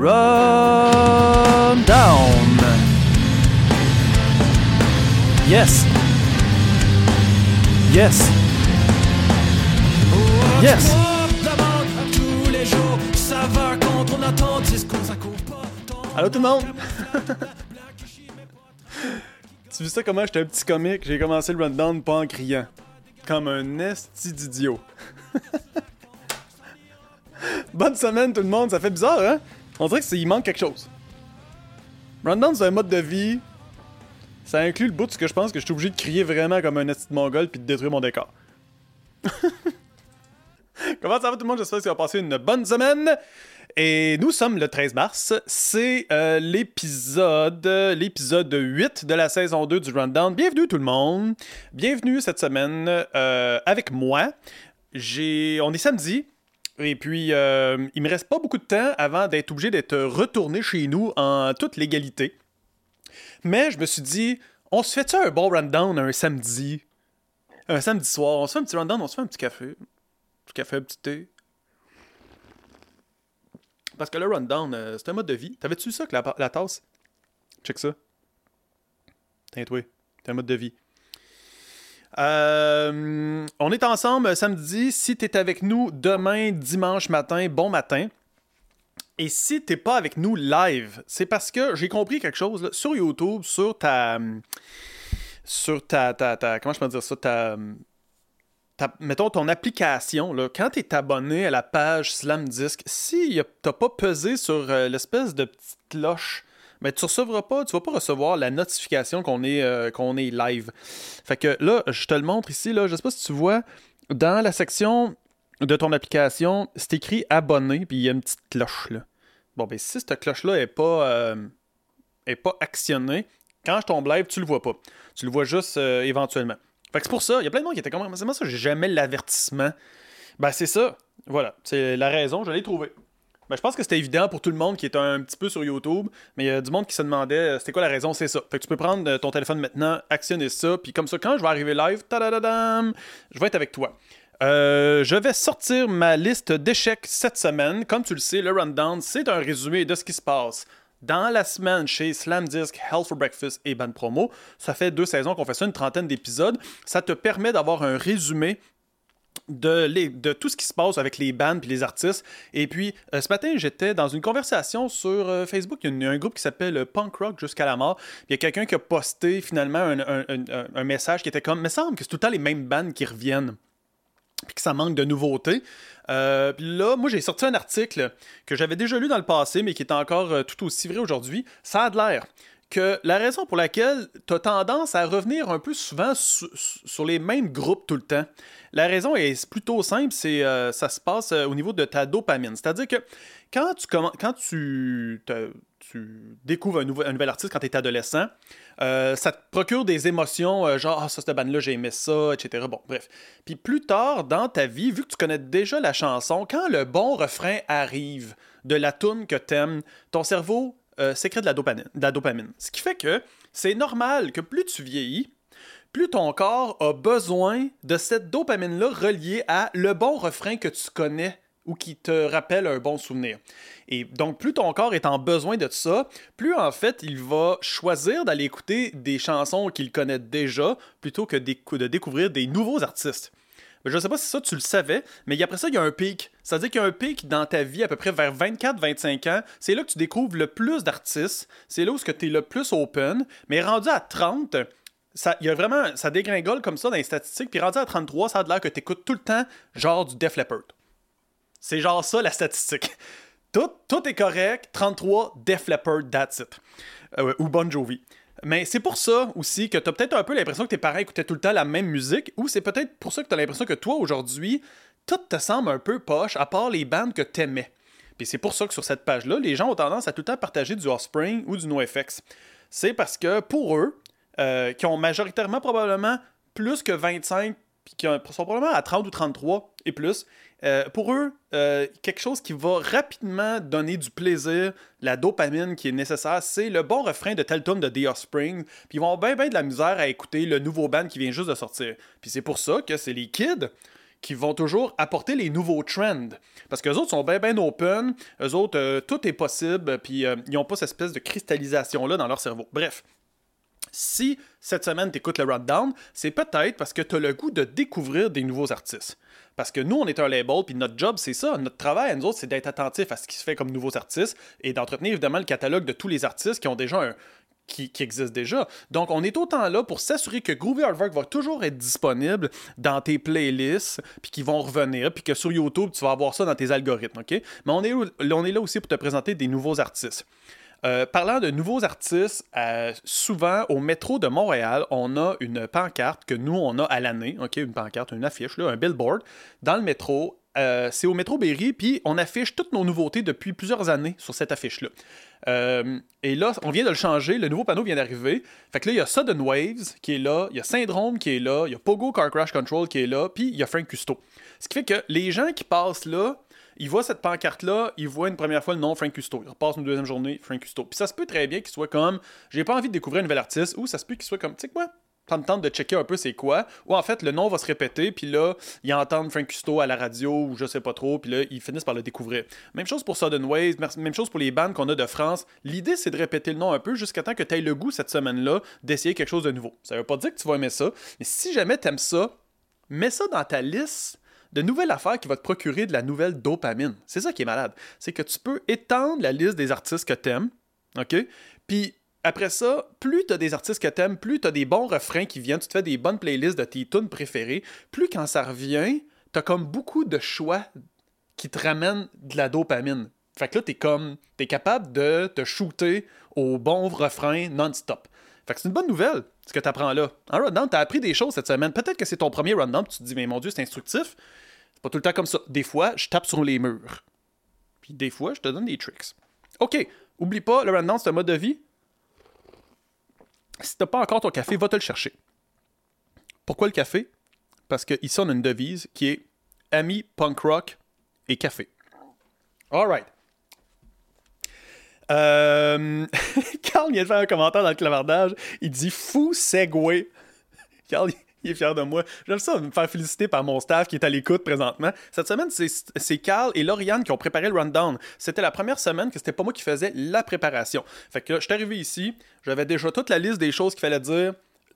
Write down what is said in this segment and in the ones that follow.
Rundown. Yes. Yes. Yes. Allô tout le monde! tu ça comment? J'étais un petit comique? J'ai commencé le rundown pas en criant. Comme un esti d'idiot. Bonne semaine tout le monde, ça fait bizarre hein? On dirait qu'il manque quelque chose. Rundown c'est un mode de vie. Ça inclut le bout de ce que je pense que je suis obligé de crier vraiment comme un esti de mongol puis de détruire mon décor. Comment ça va tout le monde? J'espère que vous avez passé une bonne semaine. Et nous sommes le 13 mars. C'est euh, l'épisode l'épisode 8 de la saison 2 du Rundown. Bienvenue tout le monde. Bienvenue cette semaine euh, avec moi. J'ai, on est samedi. Et puis, euh, il me reste pas beaucoup de temps avant d'être obligé d'être retourné chez nous en toute légalité. Mais je me suis dit, on se fait-tu un bon rundown un samedi? Un samedi soir, on se fait un petit rundown, on se fait un petit café. Un petit café, un petit thé. Parce que le rundown, euh, c'est un mode de vie. T'avais-tu ça que la, tasse? Check ça. Tiens, toi. C'est un mode de vie. Euh, on est ensemble samedi. Si t'es avec nous demain, dimanche matin, bon matin. Et si t'es pas avec nous live, c'est parce que j'ai compris quelque chose sur YouTube, sur ta. Sur ta, ta, ta. Comment je peux dire ça? Ta mettons ton application, là, quand tu es abonné à la page Slam Disc, si tu pas pesé sur euh, l'espèce de petite cloche, ben, tu recevras pas, tu vas pas recevoir la notification qu'on est, euh, qu'on est live. Fait que là, je te le montre ici, là, je sais pas si tu vois, dans la section de ton application, c'est écrit abonné, puis il y a une petite cloche là. Bon, ben si cette cloche-là est pas, euh, est pas actionnée, quand je tombe live, tu le vois pas. Tu le vois juste éventuellement. Fait que c'est pour ça, il y a plein de monde qui était comme, c'est moi ça, j'ai jamais l'avertissement. Ben c'est ça, voilà, c'est la raison, je l'ai trouvé. Ben, je pense que c'était évident pour tout le monde qui est un petit peu sur YouTube, mais il y a du monde qui se demandait euh, c'était quoi la raison, c'est ça. Fait que tu peux prendre euh, ton téléphone maintenant, actionner ça, puis comme ça, quand je vais arriver live, je vais être avec toi. Euh, je vais sortir ma liste d'échecs cette semaine. Comme tu le sais, le rundown, c'est un résumé de ce qui se passe dans la semaine chez Slam Disc, Hell for Breakfast et Band Promo. Ça fait deux saisons qu'on fait ça, une trentaine d'épisodes. Ça te permet d'avoir un résumé de, tout ce qui se passe avec les bands et les artistes. Et puis, euh, ce matin, j'étais dans une conversation sur euh, Facebook. Il y a un groupe qui s'appelle Punk Rock jusqu'à la mort. Il y a quelqu'un qui a posté finalement un, message qui était comme, me semble que c'est tout le temps les mêmes bands qui reviennent puis que ça manque de nouveautés. Euh, là, moi, j'ai sorti un article que j'avais déjà lu dans le passé, mais qui est encore euh, tout aussi vrai aujourd'hui. Ça a de l'air que la raison pour laquelle tu as tendance à revenir un peu souvent sur les mêmes groupes tout le temps, la raison est plutôt simple, c'est euh, ça se passe au niveau de ta dopamine. C'est-à-dire que quand tu, quand tu, découvres un, nouvel artiste quand tu es adolescent, euh, ça te procure des émotions, euh, genre, ah, ça, cette bande-là, j'ai aimé ça, etc. Bon, bref. Puis plus tard dans ta vie, vu que tu connais déjà la chanson, quand le bon refrain arrive de la tune que t'aimes, ton cerveau euh, sécrète de la, dopamine, de la dopamine. Ce qui fait que c'est normal que plus tu vieillis, plus ton corps a besoin de cette dopamine-là reliée à le bon refrain que tu connais ou qui te rappelle un bon souvenir. Et donc, plus ton corps est en besoin de ça, plus en fait, il va choisir d'aller écouter des chansons qu'il connaît déjà plutôt que de découvrir des nouveaux artistes. Je sais pas si ça tu le savais, mais après ça, il y a un pic. C'est-à-dire qu'il y a un pic dans ta vie à peu près vers 24-25 ans. C'est là que tu découvres le plus d'artistes. C'est là où tu es le plus open. Mais rendu à 30, ça, y a vraiment, ça dégringole comme ça dans les statistiques. Puis rendu à 33, ça a l'air que tu écoutes tout le temps genre du Def Leppard. C'est genre ça la statistique. Tout, tout est correct. 33, Def Leppard, that's it. Euh, ou Bon Jovi. Mais c'est pour ça aussi que tu as peut-être un peu l'impression que tes parents écoutaient tout le temps la même musique, ou c'est peut-être pour ça que tu as l'impression que toi, aujourd'hui, tout te semble un peu poche, à part les bandes que tu aimais. Puis c'est pour ça que sur cette page-là, les gens ont tendance à tout le temps partager du Offspring ou du NoFX. C'est parce que pour eux, euh, qui ont majoritairement probablement plus que 25, qui sont probablement à 30 ou 33 et plus, euh, pour eux, euh, quelque chose qui va rapidement donner du plaisir, la dopamine qui est nécessaire, c'est le bon refrain de tel de The Offspring. Puis ils vont bien, bien de la misère à écouter le nouveau band qui vient juste de sortir. Puis c'est pour ça que c'est les kids qui vont toujours apporter les nouveaux trends. Parce que autres sont bien, bien open. Eux autres, euh, tout est possible, puis ils n'ont pas cette espèce de cristallisation-là dans leur cerveau. Bref. Si cette semaine tu écoutes le rundown, c'est peut-être parce que tu as le goût de découvrir des nouveaux artistes. Parce que nous, on est un label, puis notre job, c'est ça. Notre travail à nous autres, c'est d'être attentif à ce qui se fait comme nouveaux artistes et d'entretenir évidemment le catalogue de tous les artistes qui ont déjà un, qui, existent déjà. Donc, on est autant là pour s'assurer que Groovy Artwork va toujours être disponible dans tes playlists, puis qu'ils vont revenir, puis que sur YouTube, tu vas avoir ça dans tes algorithmes, OK? Mais on est, on est là aussi pour te présenter des nouveaux artistes. Euh, parlant de nouveaux artistes, euh, souvent au métro de Montréal, on a une pancarte que nous, on a à l'année, OK, une pancarte, une affiche, là, un billboard, dans le métro. Euh, c'est au métro Berry, puis on affiche toutes nos nouveautés depuis plusieurs années sur cette affiche-là. et là, on vient de le changer, le nouveau panneau vient d'arriver. Fait que là, il y a Sudden Waves qui est là, il y a Syndrome qui est là, il y a Pogo Car Crash Control qui est là, puis il y a Frank Custo. Ce qui fait que les gens qui passent là, il voit cette pancarte-là, il voit une première fois le nom Frank Custo. Il repasse une deuxième journée, Frank Custo. Puis ça se peut très bien qu'il soit comme, j'ai pas envie de découvrir un nouvel artiste, ou ça se peut qu'il soit comme, tu sais quoi, ça me tente de checker un peu c'est quoi. Ou en fait, le nom va se répéter, puis là, ils entendent Frank Custo à la radio, ou je sais pas trop, puis là, ils finissent par le découvrir. Même chose pour Sudden Ways, même chose pour les bandes qu'on a de France. L'idée, c'est de répéter le nom un peu jusqu'à temps que tu aies le goût cette semaine-là d'essayer quelque chose de nouveau. Ça veut pas dire que tu vas aimer ça, mais si jamais tu aimes ça, mets ça dans ta liste de nouvelles affaires qui vont te procurer de la nouvelle dopamine. C'est ça qui est malade. C'est que tu peux étendre la liste des artistes que t'aimes, OK? Puis après ça, plus tu as des artistes que t'aimes, plus tu as des bons refrains qui viennent, tu te fais des bonnes playlists de tes tunes préférées, plus quand ça revient, tu as comme beaucoup de choix qui te ramènent de la dopamine. Fait que là, t'es comme, t'es capable de te shooter au bon refrain non-stop. C'est une bonne nouvelle, ce que tu apprends là. En rundown, tu as appris des choses cette semaine. Peut-être que c'est ton premier rundown, tu te dis, mais mon Dieu, c'est instructif. C'est pas tout le temps comme ça. Des fois, je tape sur les murs. Puis des fois, je te donne des tricks. OK, oublie pas, le rundown, c'est un mode de vie. Si t'as pas encore ton café, va te le chercher. Pourquoi le café? Parce qu'ici, on a une devise qui est ami, punk rock et café. Alright. Euh... Carl vient de faire un commentaire dans le clavardage. Il dit fou segway. Carl, il est fier de moi. J'aime ça me faire féliciter par mon staff qui est à l'écoute présentement. Cette semaine, c'est Carl et Lauriane qui ont préparé le rundown. C'était la première semaine que c'était pas moi qui faisais la préparation. Fait que je suis arrivé ici, j'avais déjà toute la liste des choses qu'il fallait dire.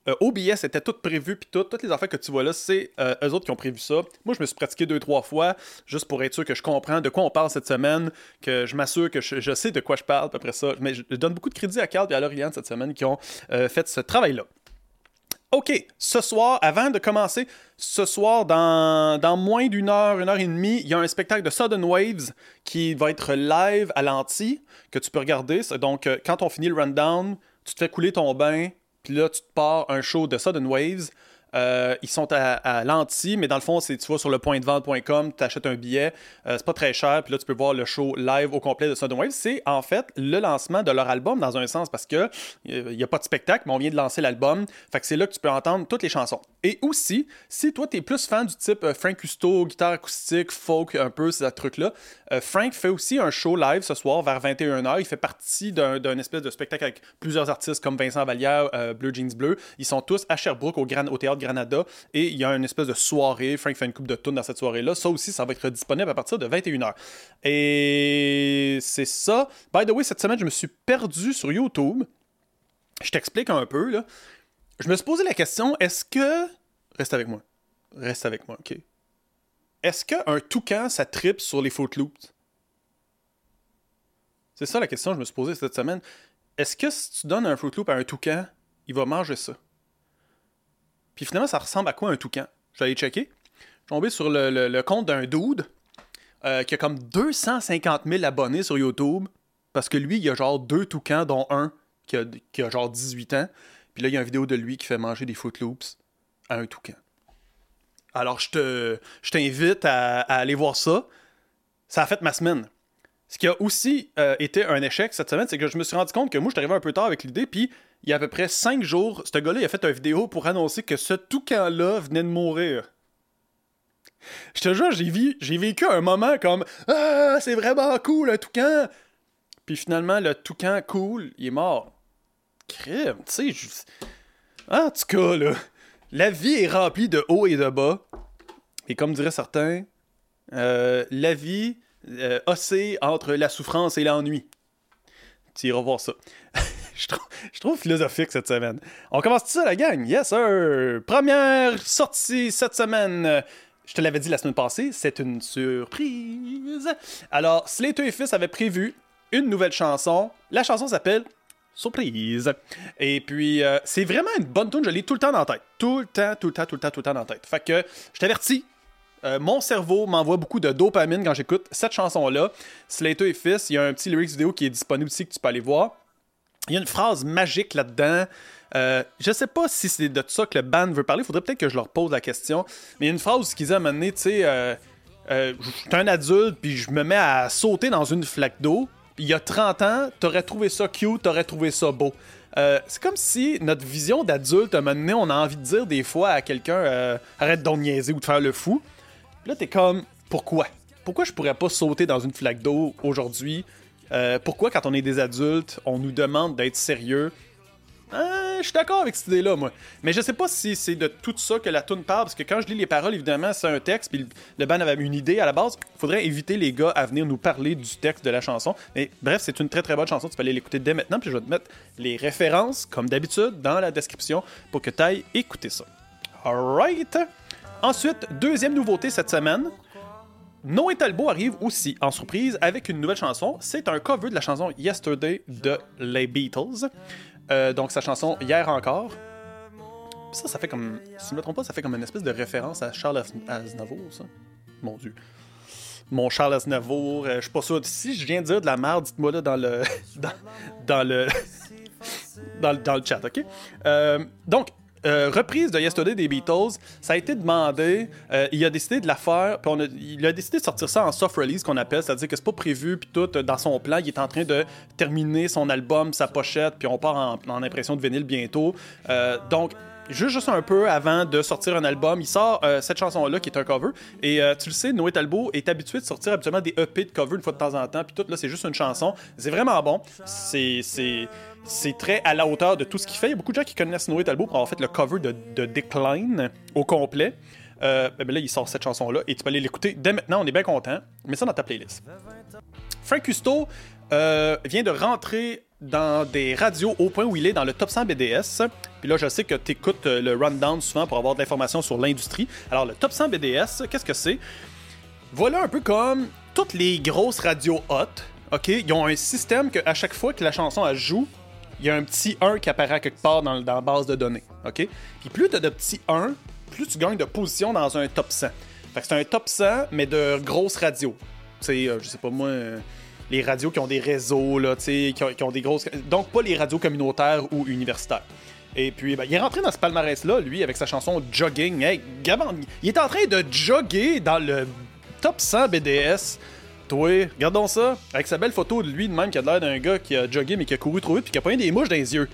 Euh, OBS était tout prévu, puis tout, toutes les affaires que tu vois là, c'est euh, eux autres qui ont prévu ça. Moi, je me suis pratiqué deux, trois fois, juste pour être sûr que je comprends de quoi on parle cette semaine, que je m'assure que je, sais de quoi je parle, après ça. Mais je donne beaucoup de crédit à Carl et à Lauriane cette semaine qui ont euh, fait ce travail-là. OK, ce soir, avant de commencer, ce soir, dans, moins d'une heure, une heure et demie, il y a un spectacle de Sudden Waves qui va être live à l'anti, que tu peux regarder. Donc, quand on finit le rundown, tu te fais couler ton bain, puis là, tu te pars un show de Sudden Waves. Euh, ils sont à, l'anti, mais dans le fond, c'est tu vas sur le point de vente.com, tu achètes un billet, euh, c'est pas très cher, puis là tu peux voir le show live au complet de Sudden Wave. C'est en fait le lancement de leur album dans un sens parce que il n'y a pas de spectacle, mais on vient de lancer l'album. Fait que c'est là que tu peux entendre toutes les chansons. Et aussi, si toi tu es plus fan du type euh, Frank Custo, guitare acoustique, folk, un peu ces trucs-là, Frank fait aussi un show live ce soir vers 21h. Il fait partie d'un espèce de spectacle avec plusieurs artistes comme Vincent Vallière, Bleu Jeans Bleu. Ils sont tous à Sherbrooke au Théâtre Granada. Et il y a une espèce de soirée. Frank fait une coupe de tunes dans cette soirée-là. Ça aussi, ça va être disponible à partir de 21h. Et c'est ça. By the way, cette semaine, je me suis perdu sur YouTube. Je t'explique un peu. Là. Je me suis posé la question est-ce que. Reste avec moi. Reste avec moi, ok. Est-ce qu'un toucan, ça tripe sur les Loops? C'est ça la question que je me suis posée cette semaine. Est-ce que si tu donnes un Fruit à un toucan, il va manger ça? Puis finalement, ça ressemble à quoi un toucan? Aller checker. Je suis tombé sur le, compte d'un dude euh, qui a comme 250 000 abonnés sur YouTube. Parce que lui, il a genre deux toucans, dont un qui a, genre 18 ans. Puis là, il y a une vidéo de lui qui fait manger des Fruit Loops à un toucan. Alors, je, te, je t'invite à, aller voir ça. Ça a fait ma semaine. Ce qui a aussi euh, été un échec cette semaine, c'est que je me suis rendu compte que moi, je suis arrivé un peu tard avec l'idée, puis il y a à peu près 5 jours, ce gars-là, a fait une vidéo pour annoncer que ce toucan-là venait de mourir. Je te jure, j'ai, vécu un moment comme Ah, c'est vraiment cool, un toucan! Puis finalement, le toucan cool, il est mort. Crème, tu sais. En tout cas, là, la vie est remplie de hauts et de bas. Et comme diraient certains, euh, la vie euh, oscille entre la souffrance et l'ennui. Tu iras voir ça. je, trouve, philosophique cette semaine. On commence tout ça, la gang? Yes, sir! Première sortie cette semaine. Je te l'avais dit la semaine passée, c'est une surprise. Alors, Slater et Fils avaient prévu une nouvelle chanson. La chanson s'appelle Surprise. Et puis, euh, c'est vraiment une bonne tune. Je l'ai tout le temps dans la tête. Tout le temps, tout le temps, tout le temps, tout le temps dans la tête. Fait que, je t'avertis, euh, mon cerveau m'envoie beaucoup de dopamine quand j'écoute cette chanson-là. Slater et Fils, il y a un petit lyrics vidéo qui est disponible ici que tu peux aller voir. Il y a une phrase magique là-dedans. Euh, je sais pas si c'est de ça que le band veut parler. Faudrait peut-être que je leur pose la question. Mais il y a une phrase qu'ils ont amené, tu sais, euh, je suis un adulte, puis je me mets à sauter dans une flaque d'eau il y a 30 ans, t'aurais trouvé ça cute, t'aurais trouvé ça beau. Euh, c'est comme si notre vision d'adulte, à un moment donné, on a envie de dire des fois à quelqu'un euh, arrête d'en niaiser ou de faire le fou. Puis là, t'es comme pourquoi? Pourquoi je pourrais pas sauter dans une flaque d'eau aujourd'hui? Euh, Pourquoi, quand on est des adultes, on nous demande d'être sérieux? Euh, je suis d'accord avec cette idée-là, moi. Mais je sais pas si c'est de tout ça que la tune parle, parce que quand je lis les paroles, évidemment, c'est un texte, puis le band avait une idée à la base. Il faudrait éviter les gars à venir nous parler du texte de la chanson. Mais bref, c'est une très très bonne chanson. Tu peux aller l'écouter dès maintenant, puis je vais te mettre les références, comme d'habitude, dans la description pour que tu ailles écouter ça. Alright. Ensuite, deuxième nouveauté cette semaine. Noé Talbot arrive aussi en surprise avec une nouvelle chanson. C'est un cover de la chanson Yesterday de les Beatles. Euh, donc sa chanson Hier encore. ça, ça fait comme. Si je me trompe pas, ça fait comme une espèce de référence à Charles Aznavour, ça. Mon Dieu. Mon Charles Aznavour, euh, je suis pas sûr. Si je viens de dire de la merde, dites-moi là dans le. dans, dans le. dans, le, dans le chat, ok? Euh, donc, euh, reprise de Yesterday des Beatles, ça a été demandé, euh, il a décidé de la faire, puis on a, il a décidé de sortir ça en soft release qu'on appelle, c'est-à-dire que c'est pas prévu, puis tout dans son plan, il est en train de terminer son album, sa pochette, puis on part en, impression de vinyle bientôt. Euh, donc juste, un peu avant de sortir un album, il sort euh, cette chanson-là qui est un cover. Et euh, tu le sais, Noé Talbot est habitué de sortir habituellement des EP de cover une fois de temps en temps. Puis tout, là, c'est juste une chanson. C'est vraiment bon. C'est. Très à la hauteur de tout ce qu'il fait. Il y a beaucoup de gens qui connaissent Noé Talbot pour avoir fait le cover de, de Decline au complet. Euh, ben là, il sort cette chanson-là et tu peux aller l'écouter dès maintenant. On est bien content. Mets ça dans ta playlist. Frank Custo vient de rentrer dans des radios au point où il est dans le top 100 BDS. Puis là, je sais que tu écoutes euh, le rundown souvent pour avoir de l'information sur l'industrie. Alors, le top 100 BDS, qu'est-ce que c'est? Voilà un peu comme toutes les grosses radios hot. OK? Ils ont un système que à chaque fois que la chanson elle joue, il y a un petit 1 qui apparaît quelque part dans, la base de données. OK? Puis plus tu as de petits 1, plus tu gagnes de position dans un top 100. Fait que c'est un top 100, mais de grosses radios. Tu sais, euh, je sais pas moi. Euh, les radios qui ont des réseaux, là, qui ont, qui ont des grosses. Donc, pas les radios communautaires ou universitaires. Et puis, ben, il est rentré dans ce palmarès-là, lui, avec sa chanson Jogging. Hey, il est en train de jogger dans le top 100 BDS. Toi, regardons ça, avec sa belle photo de lui de même qui a l'air d'un gars qui a joggé mais qui a couru trop vite puis qui a pas des mouches dans les yeux.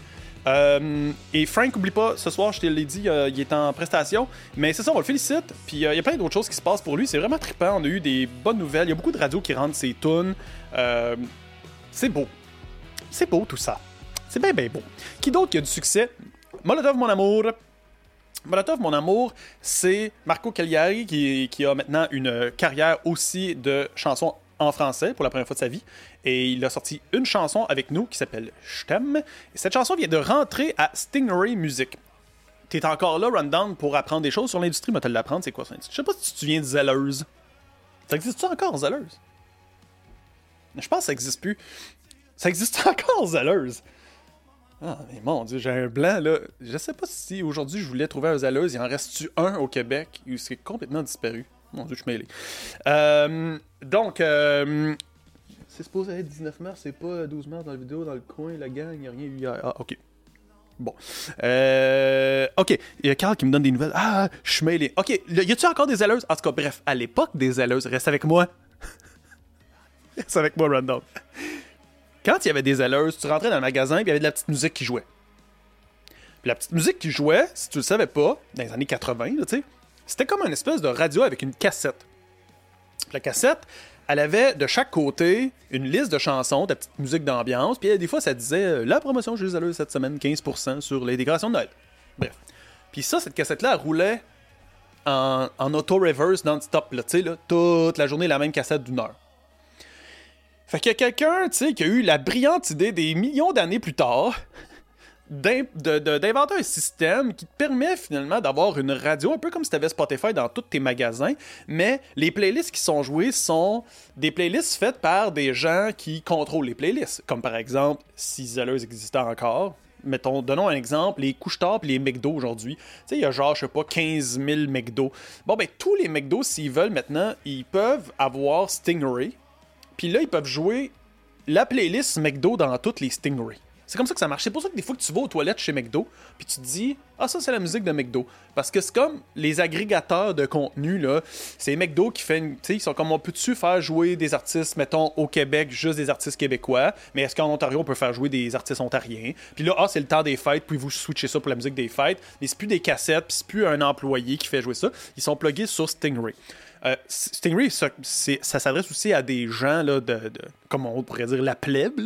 Euh, et Frank, oublie pas, ce soir, je te l'ai dit, euh, il est en prestation. Mais c'est ça, on le félicite. Puis euh, il y a plein d'autres choses qui se passent pour lui. C'est vraiment trippant. On a eu des bonnes nouvelles. Il y a beaucoup de radios qui rendent ses tunes. c'est beau. C'est beau tout ça. C'est bien, bien beau. Qui d'autre qui a du succès? Molotov, mon amour. Molotov, mon amour, c'est Marco Cagliari qui, qui, a maintenant une carrière aussi de chansons en français pour la première fois de sa vie. Et il a sorti une chanson avec nous qui s'appelle Je t'aime. Et cette chanson vient de rentrer à Stingray Music. T'es encore là, Rundown, pour apprendre des choses sur l'industrie, mais te l'apprendre, c'est quoi ça? Je sais pas si tu viens de Zelleuse. Ça existe-tu encore, Zelleuse? Je pense que ça existe plus. Ça existe encore, Zelleuse. Ah, mais mon Dieu, j'ai un blanc, là. Je sais pas si aujourd'hui je voulais trouver un Zelleuse. Il en reste-tu un au Québec ou c'est complètement disparu? Mon Dieu, je suis mêlé. Euh, donc, euh, c'est supposé être 19 mars, c'est pas 12 mars dans la vidéo, dans le coin, la gang, il a rien eu hier. Ah, ok. Bon. Euh, ok, il y a Carl qui me donne des nouvelles. Ah, je suis mêlé. Ok, y a-tu encore des alleuses? En tout cas, bref, à l'époque des alleuses, reste avec moi. reste avec moi, random. Quand il y avait des alleuses, tu rentrais dans le magasin et il y avait de la petite musique qui jouait. Puis la petite musique qui jouait, si tu le savais pas, dans les années 80, tu sais, c'était comme une espèce de radio avec une cassette. La cassette, elle avait de chaque côté une liste de chansons, de petite musique d'ambiance, puis des fois ça disait euh, la promotion chez les cette semaine, 15% sur les décorations de Noël. Bref. Puis ça, cette cassette-là, roulait en, auto-reverse non-stop, là, là, toute la journée, la même cassette d'une heure. Fait qu'il y a quelqu'un, tu sais, qui a eu la brillante idée des millions d'années plus tard d'inventer un système qui te permet finalement d'avoir une radio, un peu comme si tu avais Spotify dans tous tes magasins, mais les playlists qui sont jouées sont des playlists faites par des gens qui contrôlent les playlists. Comme par exemple, si Zelleuse existait encore, mettons, donnons un exemple, les couches et les McDo aujourd'hui. Tu sais, il y a genre, je sais pas, 15 000 McDo. Bon, ben, tous les McDo, s'ils veulent maintenant, ils peuvent avoir Stingray. Puis là, ils peuvent jouer la playlist McDo dans toutes les Stingray. C'est comme ça que ça marche. C'est pour ça que des fois que tu vas aux toilettes chez McDo, puis tu te dis Ah, ça, c'est la musique de McDo. Parce que c'est comme les agrégateurs de contenu, là. C'est McDo qui fait une. Tu sais, ils sont comme on peut-tu faire jouer des artistes, mettons, au Québec, juste des artistes québécois, mais est-ce qu'en Ontario, on peut faire jouer des artistes ontariens? Puis là, ah, c'est le temps des fêtes, puis vous switchez ça pour la musique des fêtes. Mais c'est plus des cassettes, puis c'est plus un employé qui fait jouer ça. Ils sont pluggés sur Stingray. Euh, Stingray, ça, s'adresse aussi à des gens, là, de, comme on pourrait dire, la plèbe,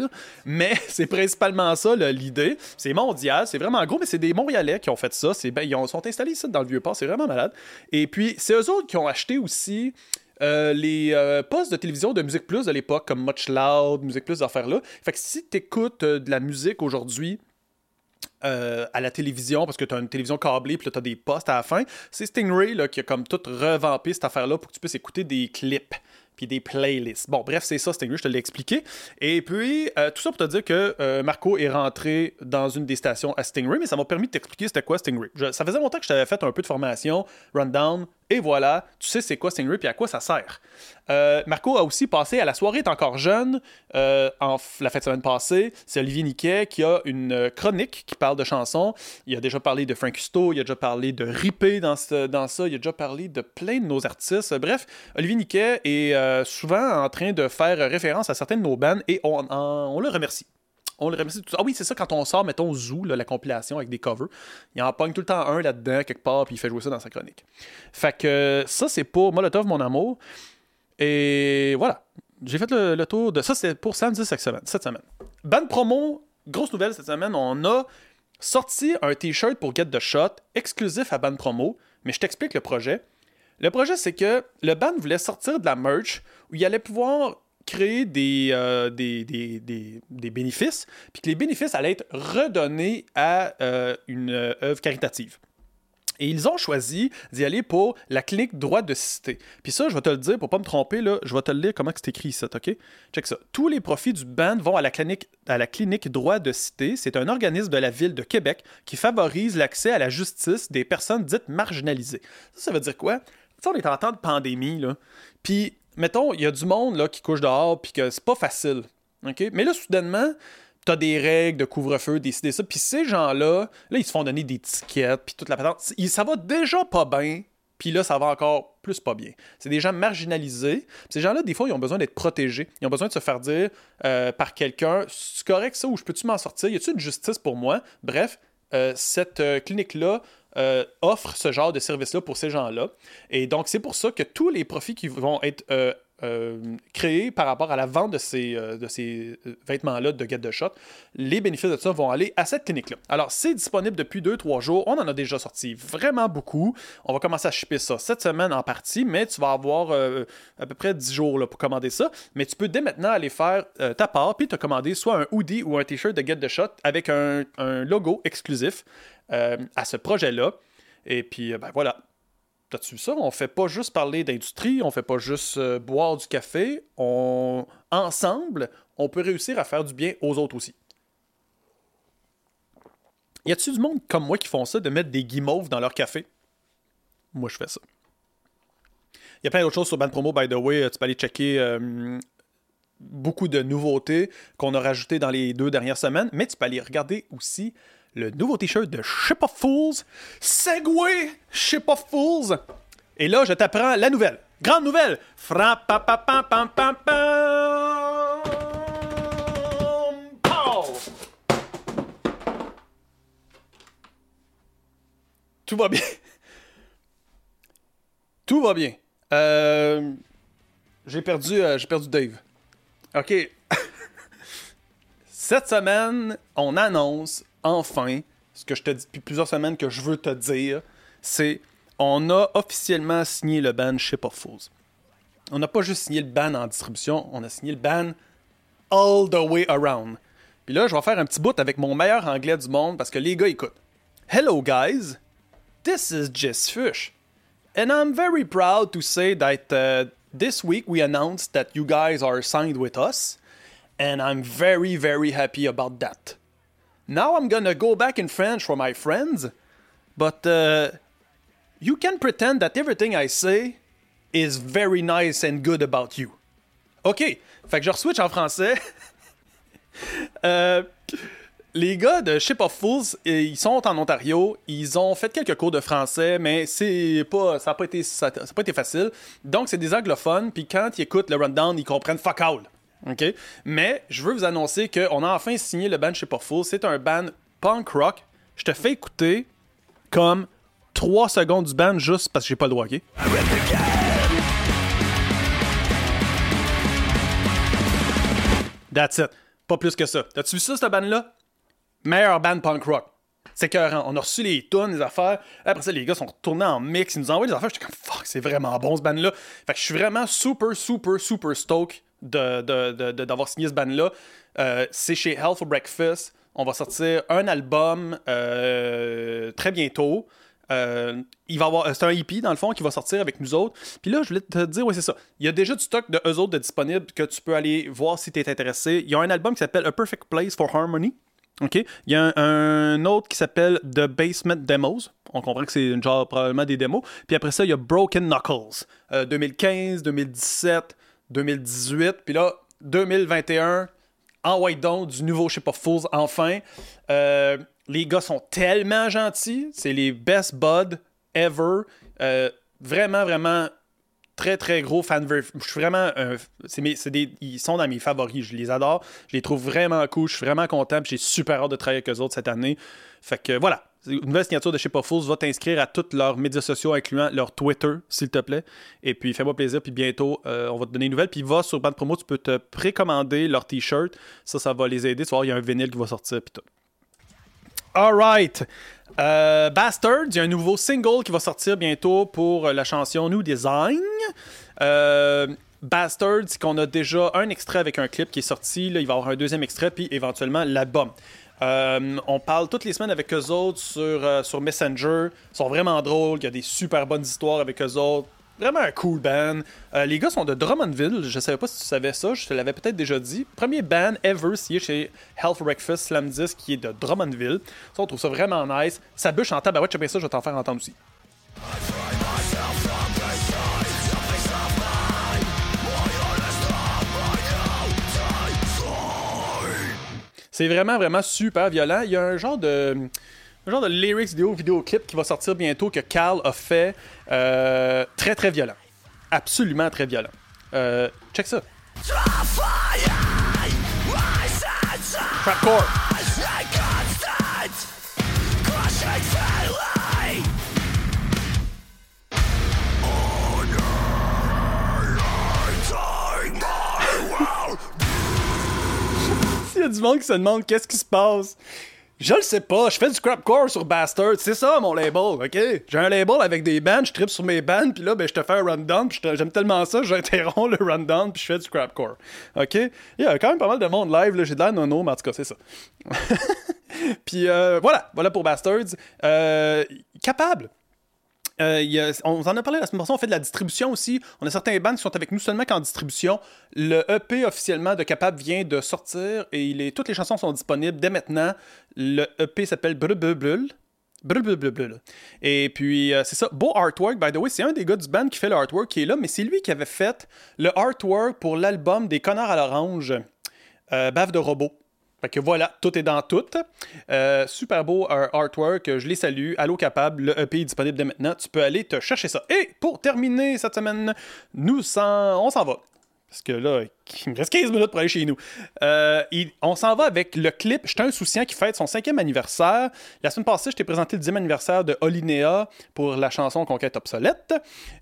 mais c'est principalement ça l'idée. C'est mondial, c'est vraiment gros, mais c'est des Montréalais qui ont fait ça. Ben, ils sont installés ici dans le Vieux-Port, c'est vraiment malade. Et puis, c'est eux autres qui ont acheté aussi euh, les euh, postes de télévision de Musique Plus de l'époque, comme Much Loud, Musique Plus, affaires-là. Fait que si tu écoutes de la musique aujourd'hui, euh, à la télévision parce que tu as une télévision câblée puis tu as des postes à la fin. C'est Stingray là, qui a comme tout revampé cette affaire-là pour que tu puisses écouter des clips puis des playlists. Bon, bref, c'est ça, Stingray, je te l'ai expliqué. Et puis, euh, tout ça pour te dire que euh, Marco est rentré dans une des stations à Stingray, mais ça m'a permis de t'expliquer c'était quoi Stingray. ça faisait longtemps que je t'avais fait un peu de formation, rundown, et voilà, tu sais c'est quoi Stingray et à quoi ça sert. Euh, Marco a aussi passé à la soirée est encore jeune euh, en la fête de semaine passée. C'est Olivier Niquet qui a une euh, chronique qui parle de chansons. Il a déjà parlé de Frank Husto, il a déjà parlé de Ripé dans, ça, il a déjà parlé de plein de nos artistes. Bref, Olivier Niquet est souvent en train de faire référence à certaines de nos bands et on le remercie on le remercie tout Ah oui, c'est ça, quand on sort, mettons, Zoo, la compilation avec des covers, il en pogne tout le temps un là-dedans, quelque part, puis il fait jouer ça dans sa chronique. Fait que ça, c'est pour Molotov, mon amour. Et voilà. J'ai fait le, tour de ça, c'est pour samedi cette semaine. Cette semaine. Promo, grosse nouvelle cette semaine, on a sorti un t-shirt pour Get the Shot exclusif à Band promo, mais je t'explique le projet. Le projet, c'est que le band voulait sortir de la merch où il allait pouvoir créer euh, des, des, des, des, bénéfices, puis que les bénéfices allaient être redonnés à euh, une euh, œuvre caritative. Et ils ont choisi d'y aller pour la clinique droit de cité. Puis ça, je vais te le dire, pour pas me tromper, là, je vais te le lire comment c'est écrit ça, OK? Check ça. Tous les profits du band vont à la clinique, à la clinique droit de cité. C'est un organisme de la ville de Québec qui favorise l'accès à la justice des personnes dites marginalisées. Ça, ça veut dire quoi? Ça, on est en temps de pandémie, là. Puis mettons, il y a du monde là, qui couche dehors, puis que c'est pas facile. Mais là, soudainement, t'as des règles de couvre-feu, décider ça. Puis ces gens-là, là, ils se font donner des tickets, puis toute la patente. Ça va déjà pas bien, puis là, ça va encore plus pas bien. C'est des gens marginalisés. Ces gens-là, des fois, ils ont besoin d'être protégés. Ils ont besoin de se faire dire euh, par quelqu'un C'est correct ça, ou je peux-tu m'en sortir? Y a-tu une justice pour moi? Bref, euh, cette euh, clinique-là euh, offre ce genre de service-là pour ces gens-là. Et donc, c'est pour ça que tous les profits qui vont être euh, euh, créés par rapport à la vente de ces, de ces vêtements-là de Get the Shot, les bénéfices de ça vont aller à cette clinique-là. Alors, c'est disponible depuis 2-3 jours. On en a déjà sorti vraiment beaucoup. On va commencer à shipper ça cette semaine en partie, mais tu vas avoir à peu près 10 jours pour commander ça. Mais tu peux dès maintenant aller faire ta part, puis te commander soit un hoodie ou un t-shirt de Get the Shot avec un, logo exclusif. Euh, à ce projet-là. Et puis, euh, ben voilà. T'as-tu ça? On fait pas juste parler d'industrie, on fait pas juste euh, boire du café. Ensemble, on peut réussir à faire du bien aux autres aussi. Y a-tu du monde comme moi qui font ça, de mettre des guimauves dans leur café? Moi, je fais ça. Il y a plein d'autres choses sur Band Promo, by the way. Tu peux aller checker beaucoup de nouveautés qu'on a rajoutées dans les deux dernières semaines, mais tu peux aller regarder aussi le nouveau t-shirt de Ship of Fools. Segway Ship of Fools. Et là, je t'apprends la nouvelle. Grande nouvelle. Tout va bien. Tout va bien. Euh, j'ai perdu, euh, j'ai perdu Dave. OK. Cette semaine, on annonce enfin, ce que je te dis depuis plusieurs semaines que je veux te dire, c'est on a officiellement signé le ban Ship of Fools. On n'a pas juste signé le ban en distribution, on a signé le ban all the way around. Puis là, je vais faire un petit bout avec mon meilleur anglais du monde parce que les gars écoutent. Hello guys, this is Jess Fish. And I'm very proud to say that uh, this week we announced that you guys are signed with us. And I'm very, very happy about that. Now I'm gonna go back in French for my friends, but uh, you can pretend that everything I say is very nice and good about you. OK, fait que je switch en français. euh, les gars de Ship of Fools, ils sont en Ontario. Ils ont fait quelques cours de français, mais c'est pas, ça n'a pas, été, ça, pas été facile. Donc, c'est des anglophones, puis quand ils écoutent le rundown, ils comprennent fuck all. OK? Mais je veux vous annoncer qu'on a enfin signé le band of Fools. C'est un band punk rock. Je te fais écouter comme 3 secondes du band juste parce que j'ai pas le droit, OK? That's it. Pas plus que ça. T'as-tu vu ça, cette band-là? Meilleur band punk rock. C'est écœurant. On a reçu les tunes, les affaires. Après ça, les gars sont retournés en mix. Ils nous envoient des affaires. J'étais comme, fuck, c'est vraiment bon ce band-là. Fait que je suis vraiment super, super, super stoked d'avoir signé ce band-là. Euh, c'est chez Hell for Breakfast. On va sortir un album euh, très bientôt. Euh, il va avoir, c'est un EP dans le fond qui va sortir avec nous autres. Puis là, je voulais te dire, oui, c'est ça. Il y a déjà du stock de eux autres de disponible que tu peux aller voir si tu es intéressé. Il y a un album qui s'appelle A Perfect Place for Harmony. OK? Il y a un, autre qui s'appelle The Basement Demos. On comprend que c'est genre probablement des démos. Puis après ça, il y a Broken Knuckles. 2015, 2017, 2018. Puis là, 2021, en white down du nouveau Ship of Fools, enfin. Euh, les gars sont tellement gentils. C'est les best buds ever. Euh, vraiment, vraiment très, très gros fan. Je suis vraiment. des, ils sont dans mes favoris. Je les adore. Je les trouve vraiment cool. Je suis vraiment content. J'ai super hâte de travailler avec eux autres cette année. Fait que voilà. Une nouvelle signature de chez Fools va t'inscrire à tous leurs médias sociaux, incluant leur Twitter, s'il te plaît. Et puis, fais-moi plaisir. Puis bientôt, euh, on va te donner une nouvelle. Puis va sur Band Promo, tu peux te précommander leur t-shirt. Ça, ça va les aider. Tu vois, il y a un vinyle qui va sortir. Puis tout. Alright. Euh, Bastard, il y a un nouveau single qui va sortir bientôt pour la chanson New Design. Euh, Bastard, c'est qu'on a déjà un extrait avec un clip qui est sorti. Là, il va y avoir un deuxième extrait, puis éventuellement l'album. Euh, on parle toutes les semaines avec eux autres sur, euh, sur Messenger. Ils sont vraiment drôles. Il y a des super bonnes histoires avec eux autres. Vraiment un cool band. Euh, les gars sont de Drummondville. Je savais pas si tu savais ça. Je te l'avais peut-être déjà dit. Premier band ever signé chez Health Breakfast Slam 10 qui est de Drummondville. Ça, on trouve ça vraiment nice. Ça bûche en tabarouette. Je sais ça, je vais t'en faire entendre aussi. C'est vraiment, vraiment super violent. Il y a un genre de un genre de lyrics vidéo, vidéoclip qui va sortir bientôt que Carl a fait. Euh, très, très violent. Absolument très violent. Euh, check ça. Crapcore. Du monde qui se demande qu'est-ce qui se passe, je le sais pas, je fais du crapcore sur Bastard, c'est ça mon label, ok? J'ai un label avec des bands, je tripe sur mes bands, puis là, ben, je te fais un rundown, puis j'aime tellement ça, j'interromps le rundown, puis je fais du crapcore, ok? Il y a quand même pas mal de monde live, là, j'ai de l'air nono, mais en tout cas, c'est ça. puis euh, voilà, voilà pour Bastards. Euh, capable, euh, on en a parlé la semaine passée, on fait de la distribution aussi. On a certains bands qui sont avec nous seulement qu'en distribution. Le EP officiellement de Capable vient de sortir et toutes les chansons sont disponibles dès maintenant. Le EP s'appelle Brulbulbul. Brulbulbul. Et puis, euh, c'est ça. Beau artwork, by the way. C'est un des gars du band qui fait le artwork qui est là, mais c'est lui qui avait fait le artwork pour l'album des Connards à l'Orange, euh, Bave de robot. Fait que voilà, tout est dans tout. Euh, super beau artwork, je les salue. Allo Capable, le EP est disponible dès maintenant. Tu peux aller te chercher ça. Et pour terminer cette semaine, nous on s'en va. Parce que là, il me reste 15 minutes pour aller chez nous. Euh, on s'en va avec le clip J'étais un souciant qui fête son cinquième anniversaire. La semaine passée, je t'ai présenté le dixième anniversaire de Olinéa pour la chanson Conquête obsolète.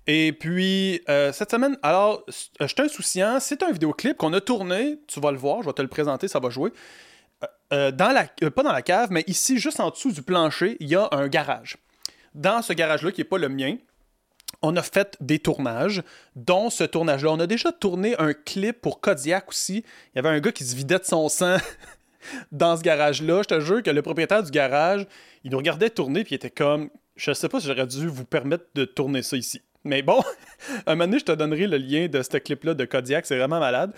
Et puis, euh, cette semaine, alors, J'étais un souciant, c'est un vidéoclip qu'on a tourné. Tu vas le voir, je vais te le présenter, ça va jouer. Euh, la, euh, pas dans la cave, mais ici, juste en dessous du plancher, il y a un garage. dans ce garage-là qui n'est pas le mien, on a fait des tournages, dont ce tournage-là. On a déjà tourné un clip pour Kodiak aussi. Il y avait un gars qui se vidait de son sang dans ce garage-là. Je te jure que le propriétaire du garage, il nous regardait tourner, puis il était comme Je sais pas si j'aurais dû vous permettre de tourner ça ici. Mais bon, un moment donné, je te donnerai le lien de ce clip-là de Kodiak, c'est vraiment malade.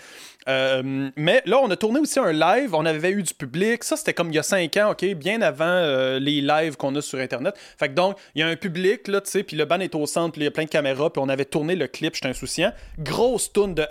Euh, mais là, on a tourné aussi un live, on avait eu du public. Ça, c'était comme il y a 5 ans, OK, bien avant euh, les lives qu'on a sur Internet. Fait que donc, il y a un public, là, tu sais, puis le band est au centre, il y a plein de caméras, puis on avait tourné le clip, j'étais insouciant. Grosse tune de.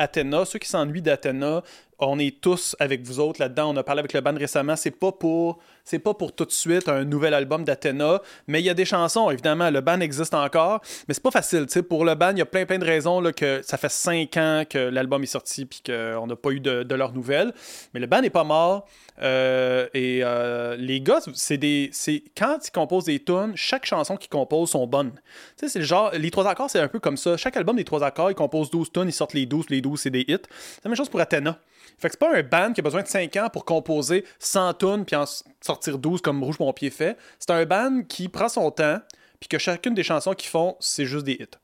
Ceux qui s'ennuient d'Athena, on est tous avec vous autres là-dedans. On a parlé avec le band récemment. C'est pas pour c'est pas pour tout de suite un nouvel album d'Athena, mais il y a des chansons évidemment. Le band existe encore, mais c'est pas facile. pour le band, il y a plein plein de raisons que ça fait cinq ans que l'album est sorti puis qu'on n'a pas eu de, de leurs nouvelles. Mais le band n'est pas mort. Euh, et euh, les gars, c'est des. C'est, quand ils composent des tunes, chaque chanson qu'ils composent sont bonnes. C'est le genre. Les trois accords, c'est un peu comme ça. Chaque album des trois accords, ils composent 12 tunes, ils sortent les 12, les 12, c'est des hits. C'est la même chose pour Athena. Fait que c'est pas un band qui a besoin de 5 ans pour composer 100 tunes puis en sortir 12 comme Rouge Mon fait. C'est un band qui prend son temps puis que chacune des chansons qu'ils font, c'est juste des hits.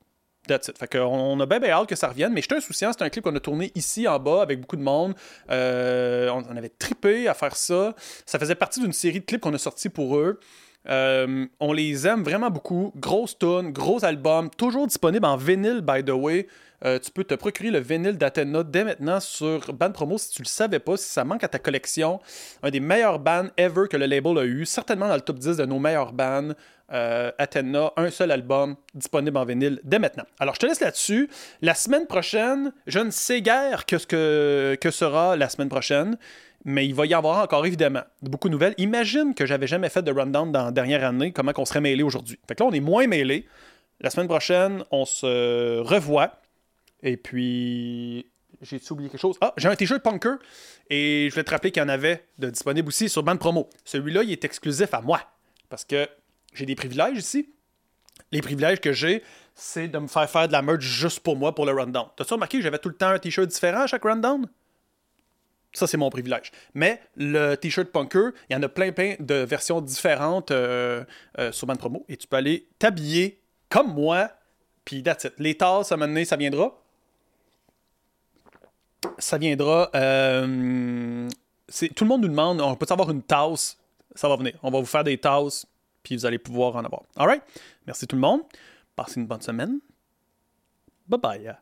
That's it. Fait qu'on a bien, hâte que ça revienne. Mais j'étais insouciant. C'est un clip qu'on a tourné ici en bas avec beaucoup de monde. Euh, on, avait trippé à faire ça. Ça faisait partie d'une série de clips qu'on a sorti pour eux. Euh, on les aime vraiment beaucoup. Grosse tune, gros album, toujours disponible en vinyle, by the way. Euh, tu peux te procurer le vinyle d'Athena dès maintenant sur Band Promo si tu le savais pas, si ça manque à ta collection. Un des meilleurs bands ever que le label a eu, certainement dans le top 10 de nos meilleurs bands. Euh, Athena, un seul album disponible en vinyle dès maintenant. Alors je te laisse là-dessus. La semaine prochaine, je ne sais guère que ce que, que sera la semaine prochaine mais il va y avoir encore évidemment beaucoup de nouvelles. Imagine que j'avais jamais fait de rundown dans la dernière année, comment on serait mêlé aujourd'hui. Fait que là, on est moins mêlé. La semaine prochaine, on se revoit. Et puis, j'ai oublié quelque chose? Ah, j'ai un t-shirt Punker. Et je vais te rappeler qu'il y en avait de disponible aussi sur Band Promo. Celui-là, il est exclusif à moi. Parce que j'ai des privilèges ici. Les privilèges que j'ai, c'est de me faire faire de la merch juste pour moi pour le rundown. T'as-tu remarqué que j'avais tout le temps un t-shirt différent à chaque rundown? Ça, c'est mon privilège. Mais le t-shirt Punker, il y en a plein, plein de versions différentes euh, euh, sur Band Promo. Et tu peux aller t'habiller comme moi. Puis that's it. Les tasses, à un donné, ça viendra ça viendra. Euh, tout le monde nous demande on peut avoir une tasse? Ça va venir. On va vous faire des tasses, puis vous allez pouvoir en avoir. Alright? Merci tout le monde. Passez une bonne semaine. Bye bye.